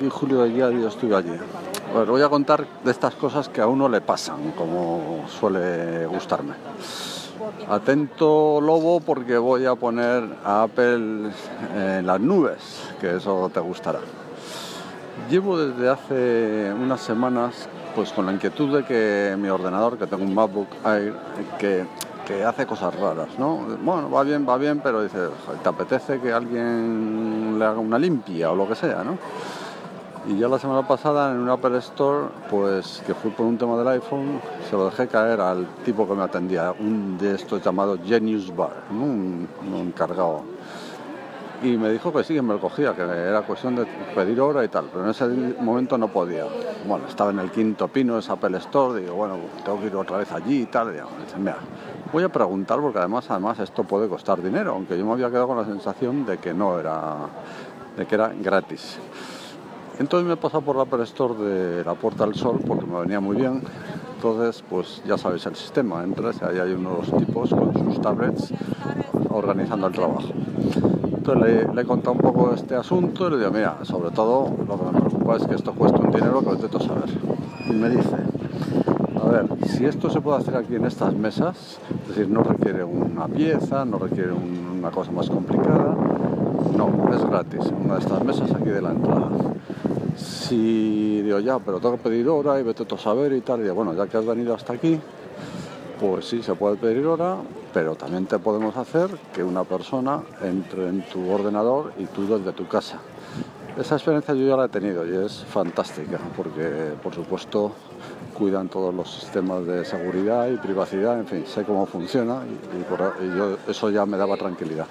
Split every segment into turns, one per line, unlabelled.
Y julio de día yo estuve allí. Pues voy a contar de estas cosas que a uno le pasan, como suele gustarme. Atento lobo porque voy a poner a Apple en las nubes, que eso te gustará. Llevo desde hace unas semanas pues con la inquietud de que mi ordenador, que tengo un MacBook Air, que, que hace cosas raras, ¿no? Bueno, va bien, va bien, pero dice, ¿te apetece que alguien le haga una limpia o lo que sea, ¿no? Y ya la semana pasada en un Apple Store, pues que fui por un tema del iPhone, se lo dejé caer al tipo que me atendía, un de estos llamados Genius Bar, un, encargado. Y me dijo que sí, que me lo cogía, que era cuestión de pedir hora y tal, pero en ese momento no podía. Bueno, estaba en el quinto pino, ese Apple Store, digo, bueno, tengo que ir otra vez allí y tal. Y digo, mira, voy a preguntar porque además, además esto puede costar dinero, aunque yo me había quedado con la sensación de que no era, de que era gratis. Entonces me he pasado por la Apple Store de la Puerta del Sol porque me venía muy bien. Entonces, pues ya sabéis el sistema. Entras y ahí hay unos tipos con sus tablets organizando el trabajo. Entonces le, he contado un poco este asunto y le digo, mira, sobre todo lo que me preocupa es que esto cuesta un dinero que lo intento saber. Y me dice, a ver, si esto se puede hacer aquí en estas mesas, es decir, no requiere una pieza, no requiere un- una cosa más complicada, no, es gratis, una de estas mesas aquí de la entrada. Si digo ya, pero tengo que pedir hora y vete a saber y tal, y digo, bueno, ya que has venido hasta aquí, pues sí, se puede pedir hora, pero también te podemos hacer que una persona entre en tu ordenador y tú desde tu casa. Esa experiencia yo ya la he tenido y es fantástica, porque por supuesto cuidan todos los sistemas de seguridad y privacidad, en fin, sé cómo funciona y, y y eso ya me daba tranquilidad.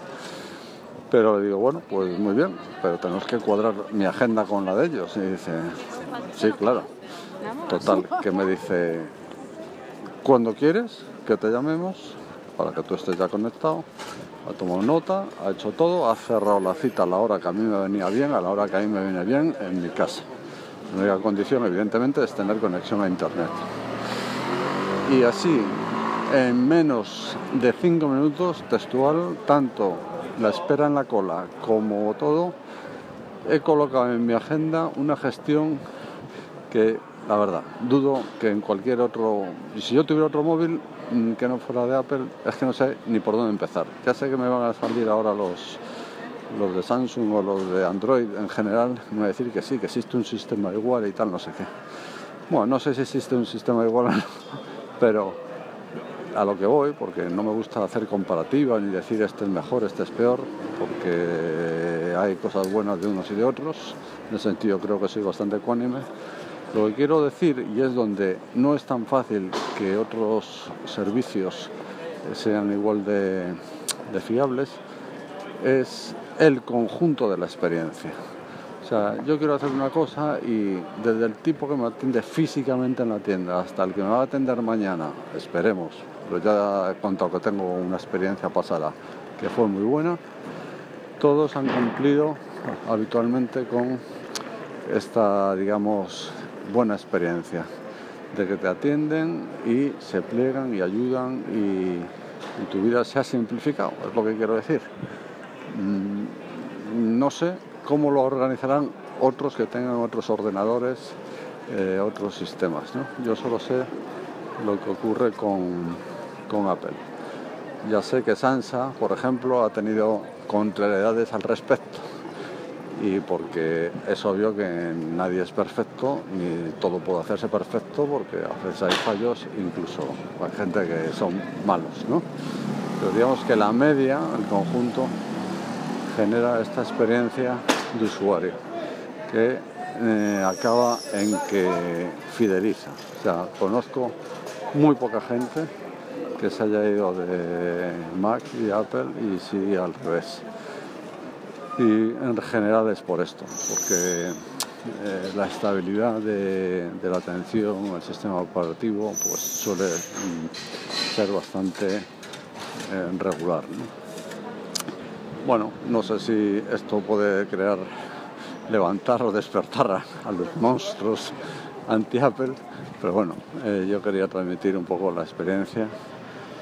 Pero le digo, bueno, pues muy bien, pero tenemos que cuadrar mi agenda con la de ellos. Y dice, sí, claro. Total, que me dice, cuando quieres que te llamemos, para que tú estés ya conectado, ha tomado nota, ha hecho todo, ha cerrado la cita a la hora que a mí me venía bien, a la hora que a mí me viene bien, en mi casa. La única condición, evidentemente, es tener conexión a Internet. Y así, en menos de cinco minutos, textual, tanto la espera en la cola como todo, he colocado en mi agenda una gestión que, la verdad, dudo que en cualquier otro... Si yo tuviera otro móvil mm, que no fuera de Apple, es que no sé ni por dónde empezar. Ya sé que me van a salir ahora los, los de Samsung o los de Android en general, me van a decir que sí, que existe un sistema igual y tal, no sé qué. Bueno, no sé si existe un sistema igual o no, pero a lo que voy, porque no me gusta hacer comparativas ni decir este es mejor, este es peor, porque hay cosas buenas de unos y de otros. En ese sentido creo que soy bastante ecuánime. Lo que quiero decir, y es donde no es tan fácil que otros servicios sean igual de, de fiables, es el conjunto de la experiencia. O sea, yo quiero hacer una cosa y desde el tipo que me atiende físicamente en la tienda hasta el que me va a atender mañana, esperemos, pero ya he contado que tengo una experiencia pasada que fue muy buena, todos han cumplido habitualmente con esta, digamos, buena experiencia de que te atienden y se pliegan y ayudan y, tu vida se ha simplificado, es lo que quiero decir. Mm, no sé cómo lo organizarán otros que tengan otros ordenadores, eh, otros sistemas. Yo solo sé lo que ocurre con, con Apple. Ya sé que Sansa, por ejemplo, ha tenido contrariedades al respecto. Y porque es obvio que nadie es perfecto, ni todo puede hacerse perfecto, porque a veces hay fallos, incluso hay gente que son malos, ¿no? Pero digamos que la media, el conjunto, genera esta experiencia de usuario que eh, acaba en que fideliza. O sea, conozco muy poca gente que se haya ido de Mac y Apple y sí al revés. Y en general es por esto, porque eh, la estabilidad de, la atención, el sistema operativo, pues suele mm, ser bastante eh, regular. ¿no? Bueno, no sé si esto puede crear, levantar o despertar a los monstruos anti-Apple, pero bueno, eh, yo quería transmitir un poco la experiencia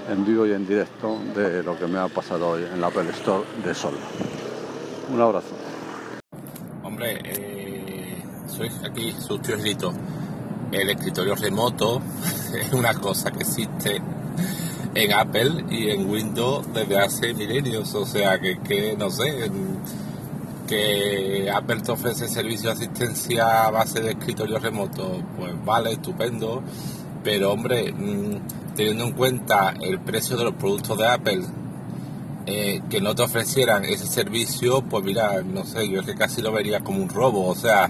en vivo y en directo de lo que me ha pasado hoy en la Apple Store de Sol. Un abrazo.
Hombre, eh, soy aquí su El escritorio remoto es una cosa que existe en Apple y en Windows desde hace milenios, o sea que, que no sé, que Apple te ofrece servicio de asistencia a base de escritorio remoto, pues vale, estupendo, pero hombre, mm, teniendo en cuenta el precio de los productos de Apple, eh, que no te ofrecieran ese servicio, pues mira, no sé, yo es que casi lo vería como un robo, o sea,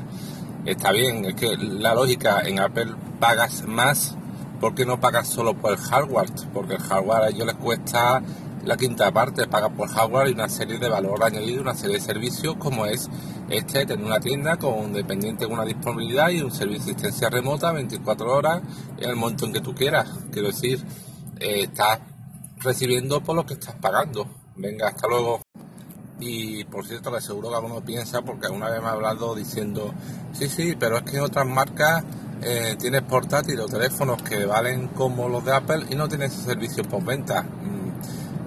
está bien, es que la lógica en Apple pagas más porque no pagas solo por el hardware, porque el hardware a ellos les cuesta la quinta parte paga por hardware y una serie de valor añadido, una serie de servicios como es este, tener una tienda con un dependiente con una disponibilidad y un servicio de asistencia remota 24 horas en el momento en que tú quieras. Quiero decir, eh, estás recibiendo por lo que estás pagando. Venga, hasta luego. Y por cierto, que seguro que alguno piensa, porque alguna vez me ha hablado diciendo, sí, sí, pero es que en otras marcas eh, tienes portátiles o teléfonos que valen como los de Apple y no tienes servicio por venta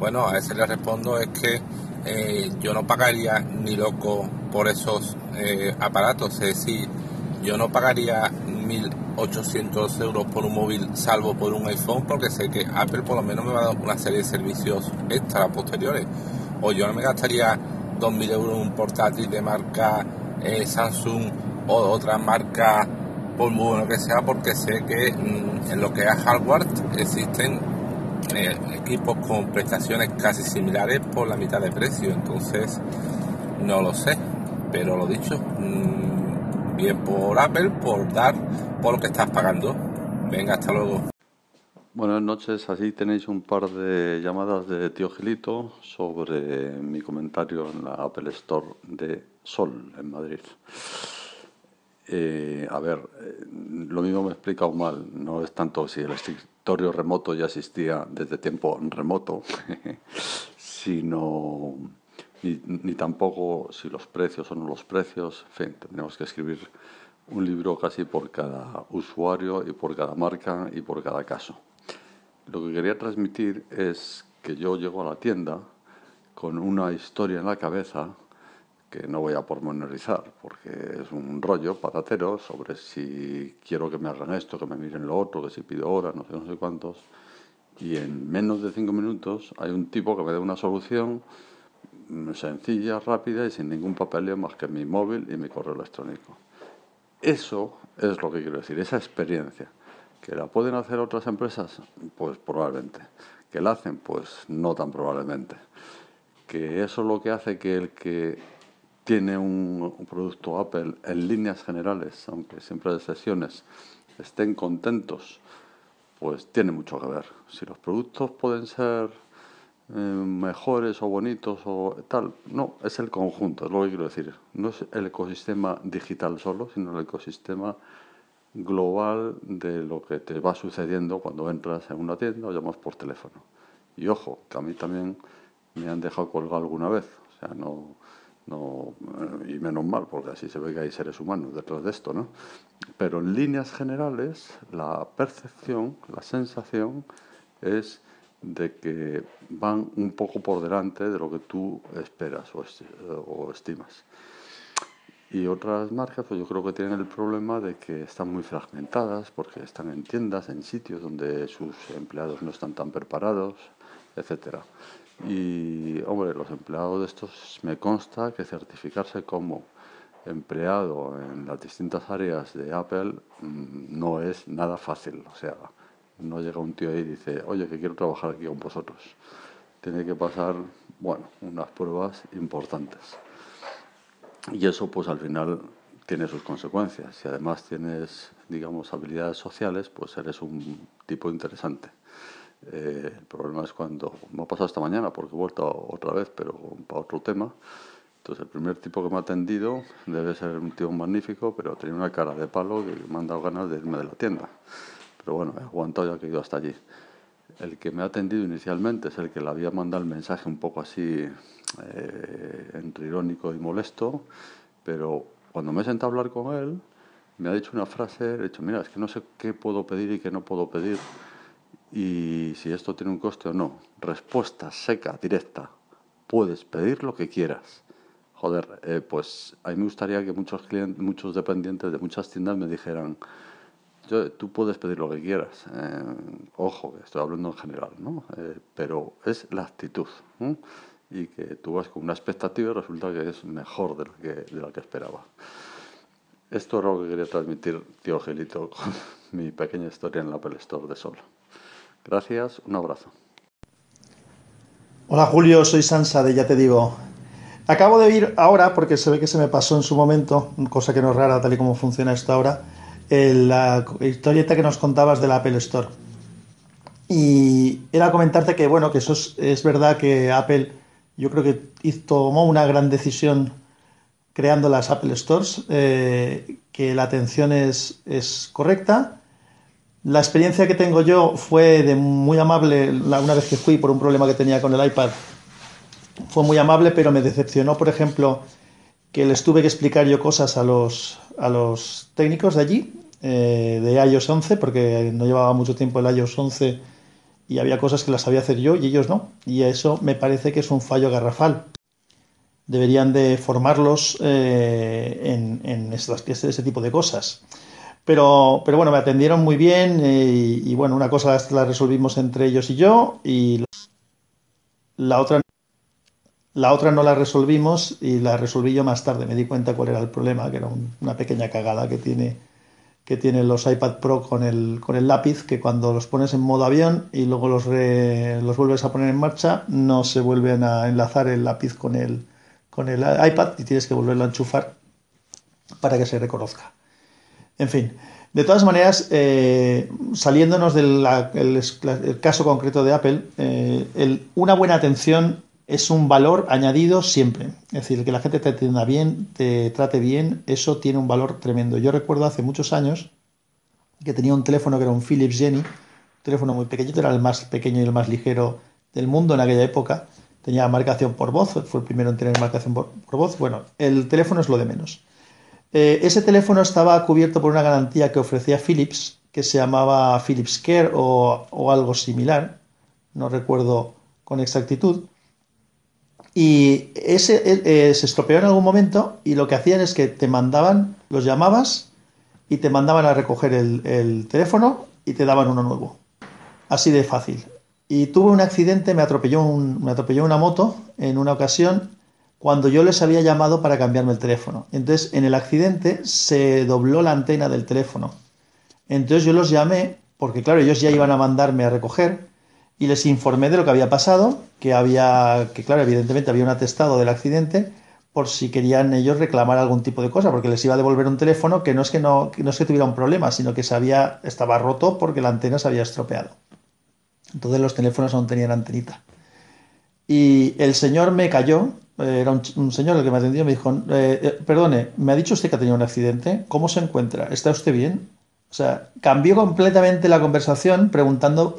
bueno, a ese le respondo es que eh, yo no pagaría ni loco por esos eh, aparatos, es decir, yo no pagaría 1.800 euros por un móvil salvo por un iPhone porque sé que Apple por lo menos me va a dar una serie de servicios extra posteriores. O yo no me gastaría 2.000 euros en un portátil de marca eh, Samsung o otra marca por muy bueno que sea porque sé que mm, en lo que es hardware existen equipos con prestaciones casi similares por la mitad de precio. Entonces, no lo sé. Pero lo dicho, mm, bien por Apple, por dar por lo que estás pagando. Venga, hasta luego.
Buenas noches, así tenéis un par de llamadas de tío Gilito sobre mi comentario en la Apple Store de Sol en Madrid. Eh, a ver, eh, lo mismo me he explicado mal, no es tanto si el escritorio remoto ya existía desde tiempo remoto, sino ni, tampoco si los precios o no los precios, en fin, tendríamos que escribir un libro casi por cada usuario y por cada marca y por cada caso. Lo que quería transmitir es que yo llego a la tienda con una historia en la cabeza que no voy a pormenorizar porque es un rollo patatero sobre si quiero que me hagan esto, que me miren lo otro, que si pido horas, no sé, no sé cuántos. Y en menos de cinco minutos hay un tipo que me da una solución sencilla, rápida y sin ningún papeleo más que mi móvil y mi correo electrónico. Eso es lo que quiero decir, esa experiencia. ¿Que la pueden hacer otras empresas? Pues probablemente. ¿Que la hacen? Pues no tan probablemente. ¿Que eso es lo que hace que el que tiene un, producto Apple en líneas generales, aunque siempre hay excepciones, estén contentos, pues tiene mucho que ver. Si los productos pueden ser eh, mejores o bonitos o tal, no, es el conjunto, es lo que quiero decir. No es el ecosistema digital solo, sino el ecosistema global de lo que te va sucediendo cuando entras en una tienda o llamas por teléfono. Y ojo, que a mí también me han dejado colgar alguna vez. O sea, no, no, y menos mal, porque así se ve que hay seres humanos detrás de esto, ¿no? Pero en líneas generales, la percepción, la sensación es de que van un poco por delante de lo que tú esperas o, estimas. Y otras marcas, pues yo creo que tienen el problema de que están muy fragmentadas, porque están en tiendas, en sitios donde sus empleados no están tan preparados, etcétera. Y, hombre, los empleados de estos me consta que certificarse como empleado en las distintas áreas de Apple mm, no es nada fácil. O sea, no llega un tío ahí y dice, oye, que quiero trabajar aquí con vosotros. Tiene que pasar, bueno, unas pruebas importantes. Y eso, pues al final tiene sus consecuencias. Si además tienes, digamos, habilidades sociales, pues eres un tipo interesante. Eh, el problema es cuando me ha pasado esta mañana, porque he vuelto otra vez, pero para otro tema. Entonces, el primer tipo que me ha atendido debe ser un tío magnífico, pero tenía una cara de palo que me han dado ganas de irme de la tienda. Pero bueno, he aguantado ya que he ido hasta allí. El que me ha atendido inicialmente es el que le había mandado el mensaje un poco así, eh, entre irónico y molesto, pero cuando me he sentado a hablar con él, me ha dicho una frase, he dicho, mira, es que no sé qué puedo pedir y qué no puedo pedir y si esto tiene un coste o no. Respuesta seca, directa. Puedes pedir lo que quieras. Joder, eh, pues a mí me gustaría que muchos clientes, muchos dependientes de muchas tiendas me dijeran, tú puedes pedir lo que quieras. Eh, ojo, estoy hablando en general, ¿no? Eh, pero es la actitud. Y que tú vas con una expectativa y resulta que es mejor de lo que, de la que esperaba. Esto es lo que quería transmitir, tío Gelito, con mi pequeña historia en la Apple Store de Sol. Gracias, un abrazo.
Hola Julio, soy Sansa de Ya Te Digo. Acabo de ir ahora, porque se ve que se me pasó en su momento, cosa que no es rara tal y como funciona esto ahora, la historieta que nos contabas de la Apple Store. Y era comentarte que, bueno, que eso es, verdad que Apple, yo creo que tomó una gran decisión creando las Apple Stores, eh, que la atención es, es, correcta. La experiencia que tengo yo fue de muy amable, una vez que fui por un problema que tenía con el iPad, fue muy amable, pero me decepcionó, por ejemplo, que les tuve que explicar yo cosas a los, a los técnicos de allí, eh, de iOS 11, porque no llevaba mucho tiempo el iOS 11 y había cosas que las sabía hacer yo y ellos no. Y eso me parece que es un fallo garrafal. Deberían de formarlos eh, en, en ese tipo de cosas. Pero, pero bueno, me atendieron muy bien eh, y, bueno, una cosa la resolvimos entre ellos y yo y la otra la otra no la resolvimos y la resolví yo más tarde. Me di cuenta cuál era el problema, que era una pequeña cagada que tiene, que tienen los iPad Pro con el, con el lápiz, que cuando los pones en modo avión y luego los, los vuelves a poner en marcha, no se vuelven a enlazar el lápiz con el, con el iPad y tienes que volverlo a enchufar para que se reconozca. En fin, de todas maneras, eh, saliéndonos del caso concreto de Apple, eh, una buena atención es un valor añadido siempre. Es decir, que la gente te atienda bien, te trate bien, eso tiene un valor tremendo. Yo recuerdo hace muchos años que tenía un teléfono que era un Philips Jenny, un teléfono muy pequeñito, era el más pequeño y el más ligero del mundo en aquella época. Tenía marcación por voz, fue el primero en tener marcación por, voz. Bueno, el teléfono es lo de menos. Eh, ese teléfono estaba cubierto por una garantía que ofrecía Philips, que se llamaba Philips Care o, algo similar, no recuerdo con exactitud y ese eh, se estropeó en algún momento y lo que hacían es que te mandaban, los llamabas y te mandaban a recoger el, teléfono y te daban uno nuevo. Así de fácil. Y tuve un accidente, me atropelló, me atropelló una moto en una ocasión cuando yo les había llamado para cambiarme el teléfono. Entonces, en el accidente se dobló la antena del teléfono. Entonces yo los llamé, porque claro, ellos ya iban a mandarme a recoger, y les informé de lo que había pasado, que había, que claro, evidentemente había un atestado del accidente por si querían ellos reclamar algún tipo de cosa, porque les iba a devolver un teléfono que no es que no, no tuviera un problema, sino que se había, estaba roto porque la antena se había estropeado. Entonces los teléfonos aún tenían antenita. Y el señor me cayó, eh, era un, señor el que me atendió, me dijo, eh, eh, perdone, me ha dicho usted que ha tenido un accidente, ¿cómo se encuentra? ¿Está usted bien? O sea, cambió completamente la conversación preguntando,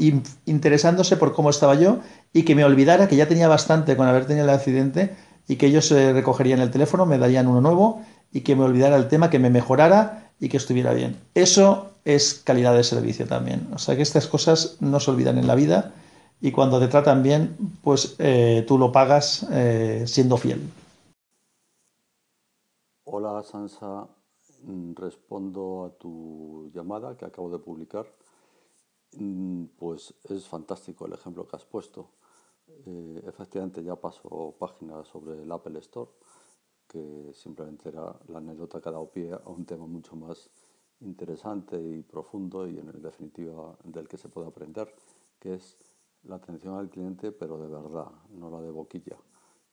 interesándose por cómo estaba yo y que me olvidara que ya tenía bastante con haber tenido el accidente y que ellos se recogerían el teléfono, me darían uno nuevo y que me olvidara el tema, que me mejorara y que estuviera bien. Eso es calidad de servicio también. O sea que estas cosas no se olvidan en la vida y cuando te tratan bien, pues eh, tú lo pagas eh, siendo fiel.
Hola Sansa, Mm, respondo a tu llamada que acabo de publicar. Mm, pues es fantástico el ejemplo que has puesto. Eh, efectivamente ya paso páginas sobre el Apple Store, que simplemente era la anécdota que ha dado pie a un tema mucho más interesante y profundo y en definitiva del que se puede aprender, que es la atención al cliente, pero de verdad, no la de boquilla.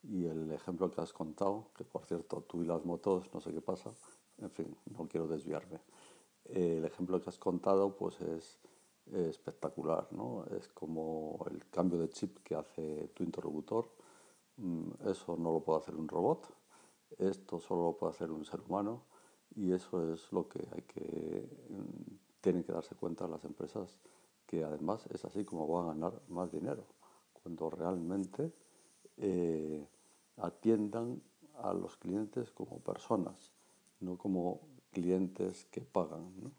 Y el ejemplo que has contado, que por cierto tú y las motos, no sé qué pasa, en fin, no quiero desviarme. el ejemplo que has contado pues es espectacular, ¿no? Es como el cambio de chip que hace tu interlocutor. Mm, eso no lo puede hacer un robot, esto solo lo puede hacer un ser humano y eso es lo que hay que mm, tienen que darse cuenta las empresas que además es así como van a ganar más dinero cuando realmente eh, atiendan a los clientes como personas no como clientes que pagan.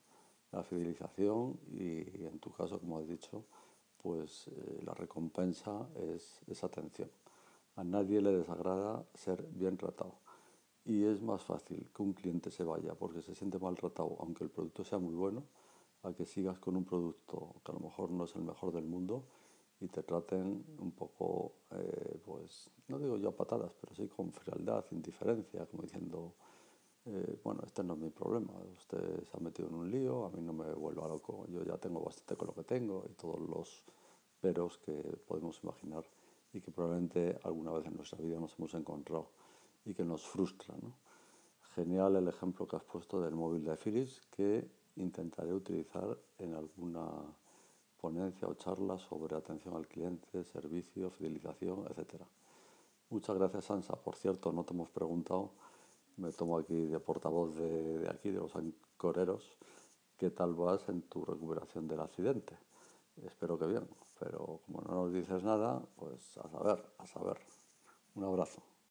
La fidelización y en tu caso, como has dicho, pues eh, la recompensa es esa atención. A nadie le desagrada ser bien tratado. y es más fácil que un cliente se vaya porque se siente maltratado, aunque el producto sea muy bueno, a que sigas con un producto que a lo mejor no es el mejor del mundo y te traten un poco, eh, pues, no digo yo a patadas, pero sí con frialdad, indiferencia, como diciendo, eh, bueno, este no es mi problema, usted se ha metido en un lío, a mí no me vuelva loco, yo ya tengo bastante con lo que tengo y todos los peros que podemos imaginar y que probablemente alguna vez en nuestra vida nos hemos encontrado y que nos frustra. ¿no? Genial el ejemplo que has puesto del móvil de Philips que intentaré utilizar en alguna ponencia o charla sobre atención al cliente, servicio, fidelización, etc. Muchas gracias, Sansa. Por cierto, no te hemos preguntado, me tomo aquí de portavoz de, de aquí, de los ancoreros, qué tal vas en tu recuperación del accidente. Espero que bien, pero como no nos dices nada, pues a saber, a saber. Un abrazo.